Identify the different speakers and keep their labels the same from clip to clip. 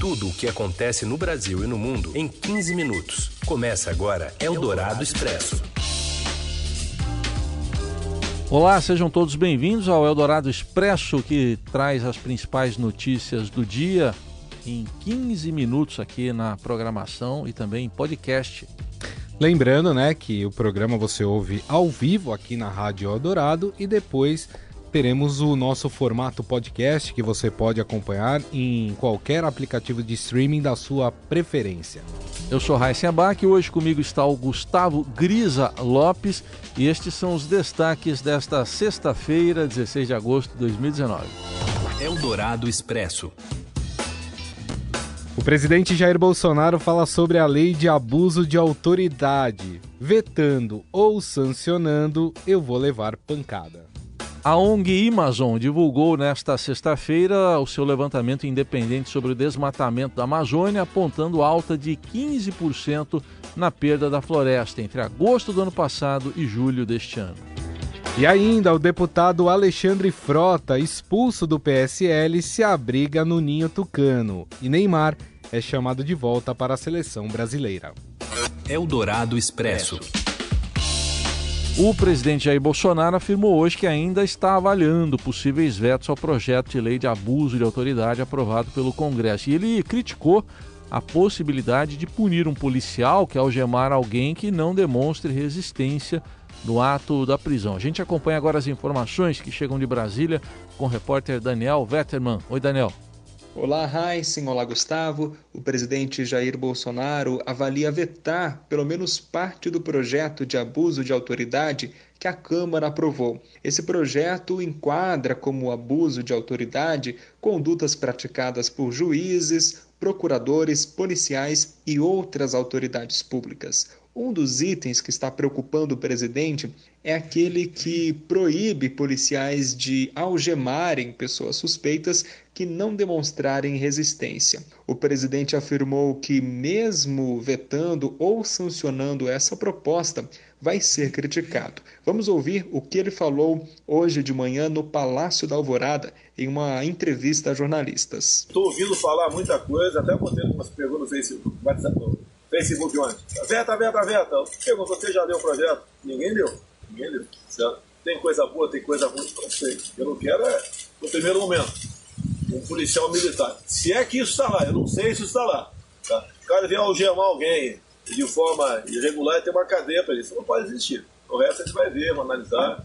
Speaker 1: Tudo o que acontece no Brasil e no mundo em 15 minutos. Começa agora Eldorado Expresso.
Speaker 2: Olá, sejam todos bem-vindos ao Eldorado Expresso, que traz as principais notícias do dia em 15 minutos aqui na programação e também em podcast.
Speaker 3: Lembrando, né, que o programa você ouve ao vivo aqui na Rádio Eldorado e depois teremos o nosso formato podcast que você pode acompanhar em qualquer aplicativo de streaming da sua preferência.
Speaker 2: Eu sou Raíssa Abac e hoje comigo está o Gustavo Grisa Lopes e estes são os destaques desta sexta-feira, 16 de agosto de 2019.
Speaker 1: Eldorado Expresso.
Speaker 3: O presidente Jair Bolsonaro fala sobre a lei de abuso de autoridade. Vetando ou sancionando, eu vou levar pancada.
Speaker 2: A ONG Amazon divulgou nesta sexta-feira o seu levantamento independente sobre o desmatamento da Amazônia, apontando alta de 15% na perda da floresta entre agosto do ano passado e julho deste ano.
Speaker 3: E ainda o deputado Alexandre Frota, expulso do PSL, se abriga no Ninho Tucano. E Neymar é chamado de volta para a seleção brasileira.
Speaker 1: Eldorado Expresso.
Speaker 2: O presidente Jair Bolsonaro afirmou hoje que ainda está avaliando possíveis vetos ao projeto de lei de abuso de autoridade aprovado pelo Congresso. E ele criticou a possibilidade de punir um policial que algemar alguém que não demonstre resistência no ato da prisão. A gente acompanha agora as informações que chegam de Brasília com o repórter Daniel Vetterman. Oi, Daniel.
Speaker 4: Olá, Heisen. Olá, Gustavo. O presidente Jair Bolsonaro avalia vetar pelo menos parte do projeto de abuso de autoridade que a Câmara aprovou. Esse projeto enquadra como abuso de autoridade condutas praticadas por juízes, procuradores, policiais e outras autoridades públicas. Um dos itens que está preocupando o presidente é aquele que proíbe policiais de algemarem pessoas suspeitas que não demonstrarem resistência. O presidente afirmou que, mesmo vetando ou sancionando essa proposta, vai ser criticado. Vamos ouvir o que ele falou hoje de manhã no Palácio da Alvorada, em uma entrevista a jornalistas.
Speaker 5: Estou ouvindo falar muita coisa, até botei umas perguntas no Facebook, no Facebook ontem. Veta, veta, veta. Pergunta, você já leu o projeto? Ninguém leu. Ninguém leu. Certo? Tem coisa boa, tem coisa ruim, não sei. Eu não quero é, no primeiro momento, um policial militar. Se é que isso está lá, eu não sei se está lá. Tá? O cara vem algemar alguém de forma irregular e tem uma cadeia para isso. Não pode existir. O resto a gente vai ver, vai analisar.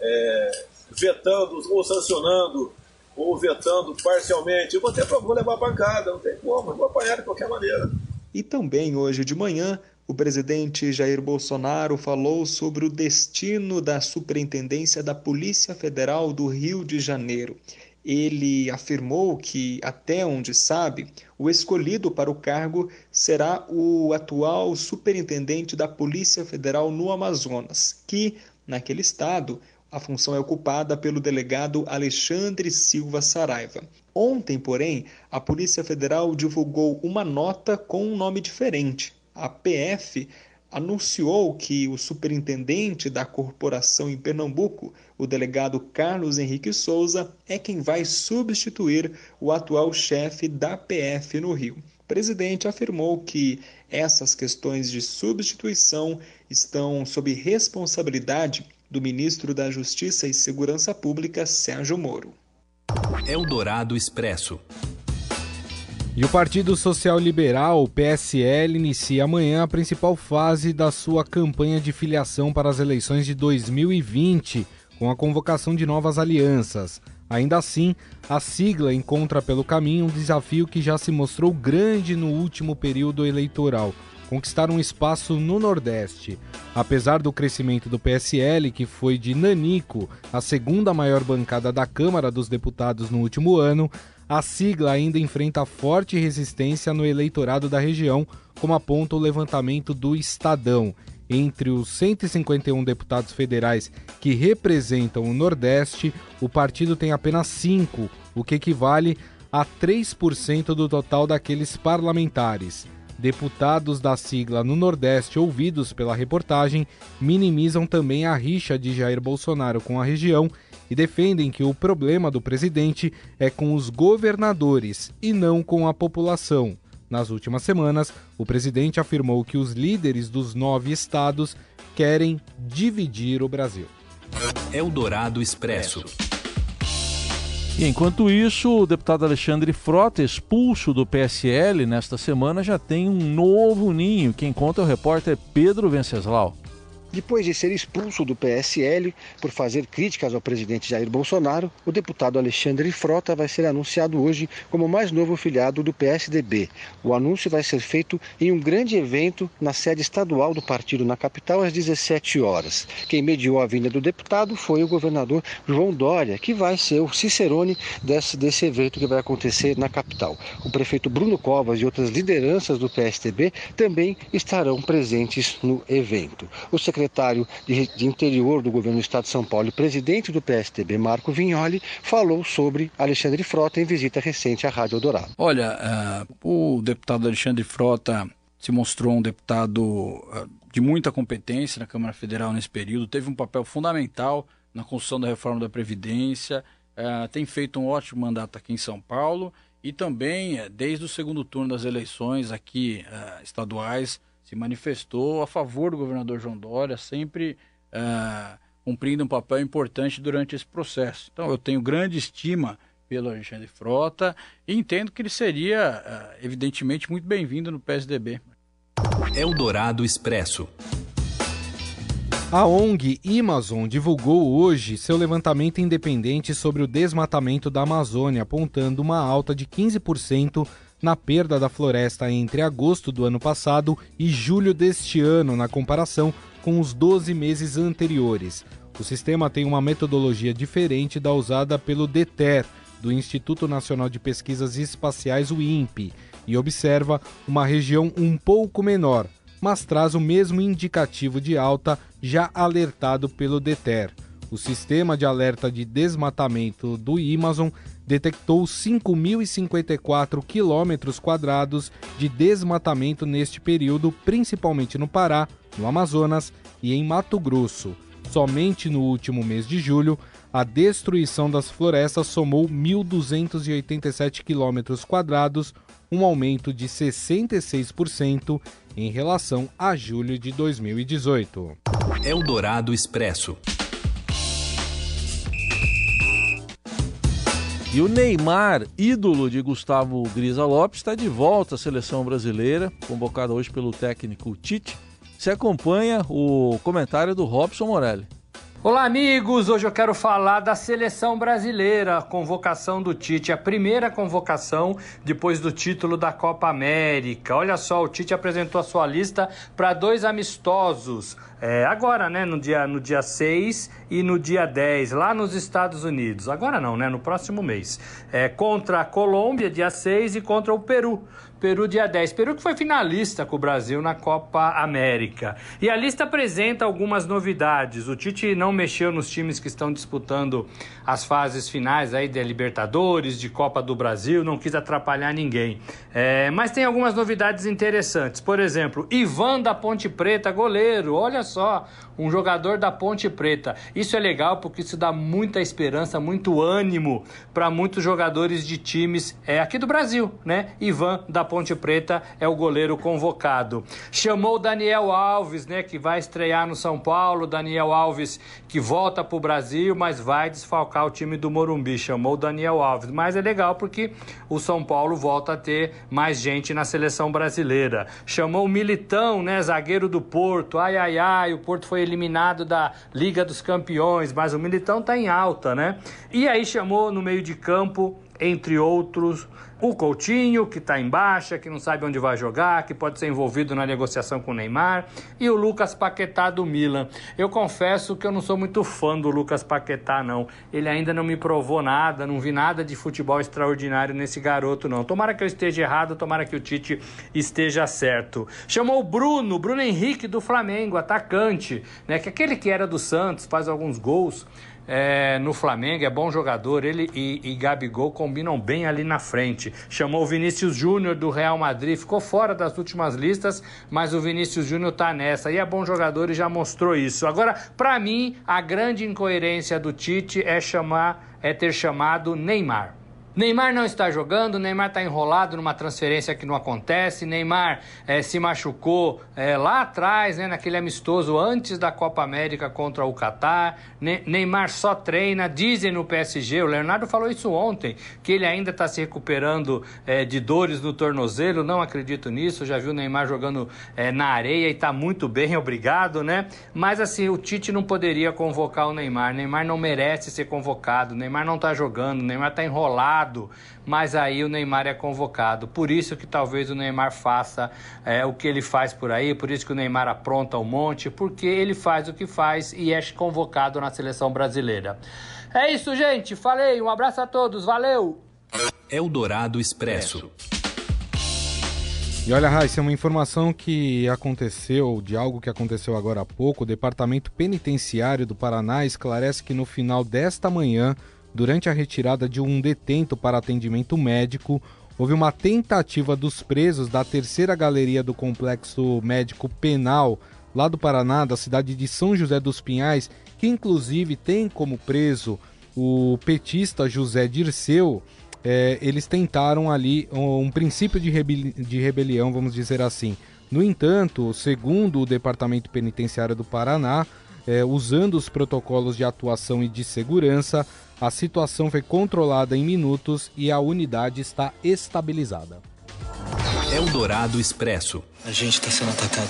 Speaker 5: É, vetando ou sancionando ou vetando parcialmente. Eu vou ter vou levar pancada, não tem como, eu vou apanhar de qualquer maneira.
Speaker 4: E também hoje de manhã, o presidente Jair Bolsonaro falou sobre o destino da Superintendência da Polícia Federal do Rio de Janeiro. Ele afirmou que, até onde sabe, o escolhido para o cargo será o atual superintendente da Polícia Federal no Amazonas, que, naquele estado, a função é ocupada pelo delegado Alexandre Silva Saraiva. Ontem, porém, a Polícia Federal divulgou uma nota com um nome diferente. A PF anunciou que o superintendente da corporação em Pernambuco, o delegado Carlos Henrique Souza, é quem vai substituir o atual chefe da PF no Rio. O presidente afirmou que essas questões de substituição estão sob responsabilidade do ministro da Justiça e Segurança Pública, Sérgio Moro.
Speaker 1: Eldorado Expresso.
Speaker 3: E o Partido Social Liberal, o PSL, inicia amanhã a principal fase da sua campanha de filiação para as eleições de 2020, com a convocação de novas alianças. Ainda assim, a sigla encontra pelo caminho um desafio que já se mostrou grande no último período eleitoral conquistar um espaço no Nordeste. Apesar do crescimento do PSL, que foi de Nanico a segunda maior bancada da Câmara dos Deputados no último ano, a sigla ainda enfrenta forte resistência no eleitorado da região, como aponta o levantamento do Estadão. Entre os 151 deputados federais que representam o Nordeste, o partido tem apenas cinco, o que equivale a 3% do total daqueles parlamentares. Deputados da sigla no Nordeste ouvidos pela reportagem minimizam também a rixa de Jair Bolsonaro com a região e defendem que o problema do presidente é com os governadores e não com a população. Nas últimas semanas, o presidente afirmou que os líderes dos nove estados querem dividir o Brasil.
Speaker 1: Eldorado Expresso.
Speaker 2: E enquanto isso, o deputado Alexandre Frota, expulso do PSL nesta semana, já tem um novo ninho. Quem conta é o repórter Pedro Venceslau.
Speaker 6: Depois de ser expulso do PSL por fazer críticas ao presidente Jair Bolsonaro, o deputado Alexandre Frota vai ser anunciado hoje como o mais novo filiado do PSDB. O anúncio vai ser feito em um grande evento na sede estadual do partido na capital às 17 horas. Quem mediou a vinda do deputado foi o governador João Dória, que vai ser o cicerone desse, desse evento que vai acontecer na capital. O prefeito Bruno Covas e outras lideranças do PSDB também estarão presentes no evento. O secretário de, de, Interior do governo do Estado de São Paulo e presidente do PSTB, Marco Vignoli, falou sobre Alexandre Frota em visita recente à Rádio Eldorado.
Speaker 7: Olha, uh, o deputado Alexandre Frota se mostrou um deputado uh, de muita competência na Câmara Federal nesse período, teve um papel fundamental na construção da reforma da Previdência, uh, tem feito um ótimo mandato aqui em São Paulo e também, desde o segundo turno das eleições aqui estaduais, se manifestou a favor do governador João Dória, sempre uh, cumprindo um papel importante durante esse processo. Então, eu tenho grande estima pelo Alexandre Frota e entendo que ele seria, uh, evidentemente, muito bem-vindo no PSDB.
Speaker 1: Eldorado Expresso.
Speaker 3: A ONG Amazon divulgou hoje seu levantamento independente sobre o desmatamento da Amazônia, apontando uma alta de 15% na perda da floresta entre agosto do ano passado e julho deste ano, na comparação com os 12 meses anteriores. O sistema tem uma metodologia diferente da usada pelo DETER, do Instituto Nacional de Pesquisas Espaciais, o INPE, e observa uma região um pouco menor, mas traz o mesmo indicativo de alta já alertado pelo DETER. O sistema de alerta de desmatamento do Amazon detectou 5.054 quilômetros quadrados de desmatamento neste período, principalmente no Pará, no Amazonas e em Mato Grosso. Somente no último mês de julho, a destruição das florestas somou 1.287 quilômetros quadrados, um aumento de 66% em relação a julho de 2018.
Speaker 1: Eldorado Expresso.
Speaker 2: E o Neymar, ídolo de Gustavo Grisa Lopes, está de volta à seleção brasileira, convocado hoje pelo técnico Tite. Se acompanha o comentário do Robson Morelli.
Speaker 8: Olá, amigos! Hoje eu quero falar da seleção brasileira, convocação do Tite, a primeira convocação depois do título da Copa América. Olha só, o Tite apresentou a sua lista para dois amistosos, é, agora, né, no dia, no dia 6 e no dia 10, lá nos Estados Unidos. Agora não, né, no próximo mês. É, contra a Colômbia, dia 6, e contra o Peru. Peru dia 10. Peru que foi finalista com o Brasil na Copa América. E a lista apresenta algumas novidades. O Tite não mexeu nos times que estão disputando as fases finais aí da Libertadores, de Copa do Brasil, não quis atrapalhar ninguém. É, mas tem algumas novidades interessantes. Por exemplo, Ivan da Ponte Preta, goleiro. Olha só, um jogador da Ponte Preta. Isso é legal porque isso dá muita esperança, muito ânimo para muitos jogadores de times é, aqui do Brasil, né? Ivan da Ponte Preta é o goleiro convocado. Chamou o Daniel Alves, né, que vai estrear no São Paulo. Daniel Alves que volta para o Brasil, mas vai desfalcar o time do Morumbi. Chamou o Daniel Alves, mas é legal porque o São Paulo volta a ter mais gente na seleção brasileira. Chamou o Militão, né, zagueiro do Porto. Ai, ai, ai, o Porto foi eliminado da Liga dos Campeões, mas o Militão tá em alta, né? E aí chamou no meio de campo entre outros, o Coutinho, que está em baixa, que não sabe onde vai jogar, que pode ser envolvido na negociação com o Neymar, e o Lucas Paquetá do Milan. Eu confesso que eu não sou muito fã do Lucas Paquetá, não. Ele ainda não me provou nada, não vi nada de futebol extraordinário nesse garoto, não. Tomara que eu esteja errado, tomara que o Tite esteja certo. Chamou o Bruno, Bruno Henrique do Flamengo, atacante, né? Que aquele que era do Santos, faz alguns gols é, no Flamengo, é bom jogador. Ele e, e Gabigol combinam bem ali na frente. Chamou o Vinícius Júnior do Real Madrid, ficou fora das últimas listas, mas o Vinícius Júnior tá nessa. E é bom jogador e já mostrou isso. Agora, para mim, a grande incoerência do Tite é chamar, é ter chamado Neymar. Neymar não está jogando, Neymar está enrolado numa transferência que não acontece, Neymar é, se machucou é, lá atrás, né, naquele amistoso antes da Copa América contra o Catar. Ne Neymar só treina, dizem no PSG, o Leonardo falou isso ontem, que ele ainda está se recuperando é, de dores no tornozelo, não acredito nisso, já viu o Neymar jogando na areia e está muito bem, obrigado, né? Mas assim, o Tite não poderia convocar o Neymar, Neymar não merece ser convocado, Neymar não está jogando, Neymar está enrolado convocado, mas aí o Neymar é convocado. Por isso que talvez o Neymar faça é, o que ele faz por aí, por isso que o Neymar apronta um monte, porque ele faz o que faz e é convocado na seleção brasileira. É isso, gente. Falei. Um abraço a todos. Valeu.
Speaker 1: Eldorado Expresso.
Speaker 3: E olha, Raíssa, uma informação que aconteceu, de algo que aconteceu agora há pouco, o Departamento Penitenciário do Paraná esclarece que no final desta manhã durante a retirada de um detento para atendimento médico, houve uma tentativa dos presos da terceira galeria do complexo médico penal lá do Paraná, da cidade de São José dos Pinhais, que inclusive tem como preso o petista José Dirceu. É, eles tentaram ali um, princípio de, rebeli de rebelião, vamos dizer assim. No entanto, segundo o Departamento Penitenciário do Paraná, é, usando os protocolos de atuação e de segurança, a situação foi controlada em minutos e a unidade está estabilizada.
Speaker 1: Eldorado Expresso.
Speaker 9: A gente está sendo atacado.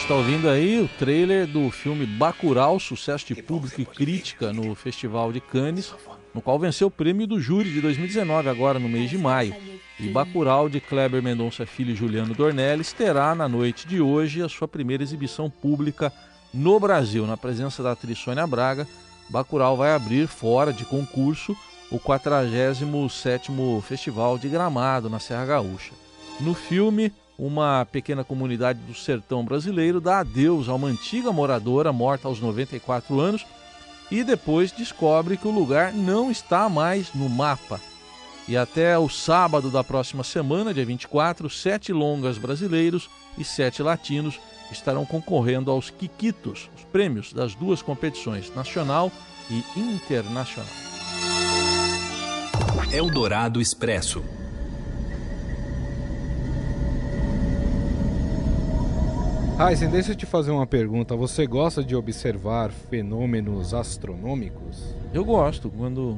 Speaker 2: Está ouvindo aí o trailer do filme Bacurau, sucesso de público e crítica no Festival de Cannes, no qual venceu o prêmio do júri de 2019, agora no mês de maio. E Bacurau, de Kleber Mendonça Filho e Juliano Dornelles, terá na noite de hoje a sua primeira exibição pública no Brasil, na presença da atriz Sônia Braga. Bacurau vai abrir, fora de concurso, o 47º Festival de Gramado, na Serra Gaúcha. No filme, uma pequena comunidade do sertão brasileiro dá adeus a uma antiga moradora morta aos 94 anos e depois descobre que o lugar não está mais no mapa. E até o sábado da próxima semana, dia 24, sete longas brasileiros e sete latinos estarão concorrendo aos Quiquitos, os prêmios das duas competições, nacional e internacional.
Speaker 1: Eldorado Expresso.
Speaker 3: Heisen, deixa eu te fazer uma pergunta. Você gosta de observar fenômenos astronômicos?
Speaker 2: Eu gosto, quando.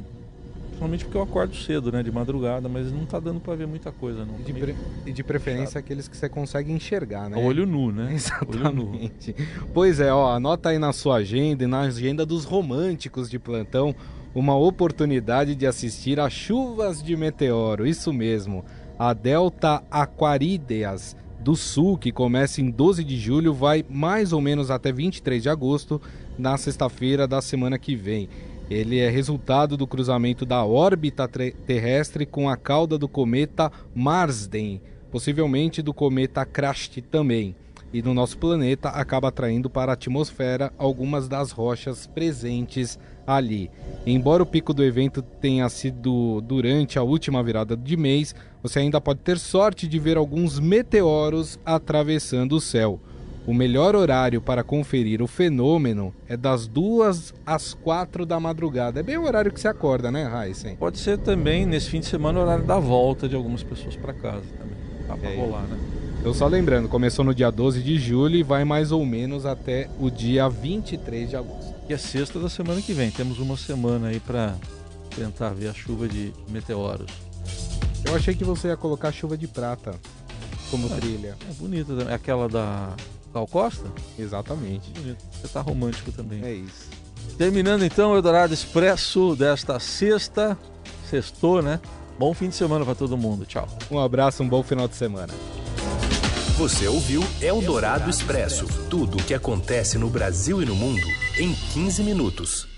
Speaker 2: Principalmente porque eu acordo cedo, né? De madrugada, mas não tá dando para ver muita coisa, não.
Speaker 3: E de, pre... e de preferência chato. aqueles que você consegue enxergar, né?
Speaker 2: olho nu, né?
Speaker 3: Exatamente. Nu. Pois é, ó, anota aí na sua agenda e na agenda dos românticos de plantão uma oportunidade de assistir a chuvas de meteoro. Isso mesmo. A Delta Aquarideas do Sul, que começa em 12 de julho, vai mais ou menos até 23 de agosto, na sexta-feira da semana que vem. Ele é resultado do cruzamento da órbita terrestre com a cauda do cometa Marsden, possivelmente do cometa Krasht também. E no nosso planeta acaba atraindo para a atmosfera algumas das rochas presentes ali. Embora o pico do evento tenha sido durante a última virada de mês, você ainda pode ter sorte de ver alguns meteoros atravessando o céu. O melhor horário para conferir o fenômeno é das duas às quatro da madrugada. É bem o horário que você acorda, né, Heisen?
Speaker 2: Pode ser também, nesse fim de semana, o horário da volta de algumas pessoas para casa também. Dá pra é. rolar, né?
Speaker 3: Eu só lembrando, começou no dia 12 de julho e vai mais ou menos até o dia 23 de agosto.
Speaker 2: Que é sexta da semana que vem. Temos uma semana aí para tentar ver a chuva de meteoros.
Speaker 3: Eu achei que você ia colocar chuva de prata como é, trilha.
Speaker 2: É bonita também. É aquela da Gal Costa?
Speaker 3: Exatamente.
Speaker 2: Bonito. Você tá romântico também.
Speaker 3: É isso.
Speaker 2: Terminando então o Eldorado Expresso desta sexta. Sextou, né? Bom fim de semana para todo mundo. Tchau.
Speaker 3: Um abraço, um bom final de semana.
Speaker 1: Você ouviu Eldorado Expresso tudo o que acontece no Brasil e no mundo em 15 minutos.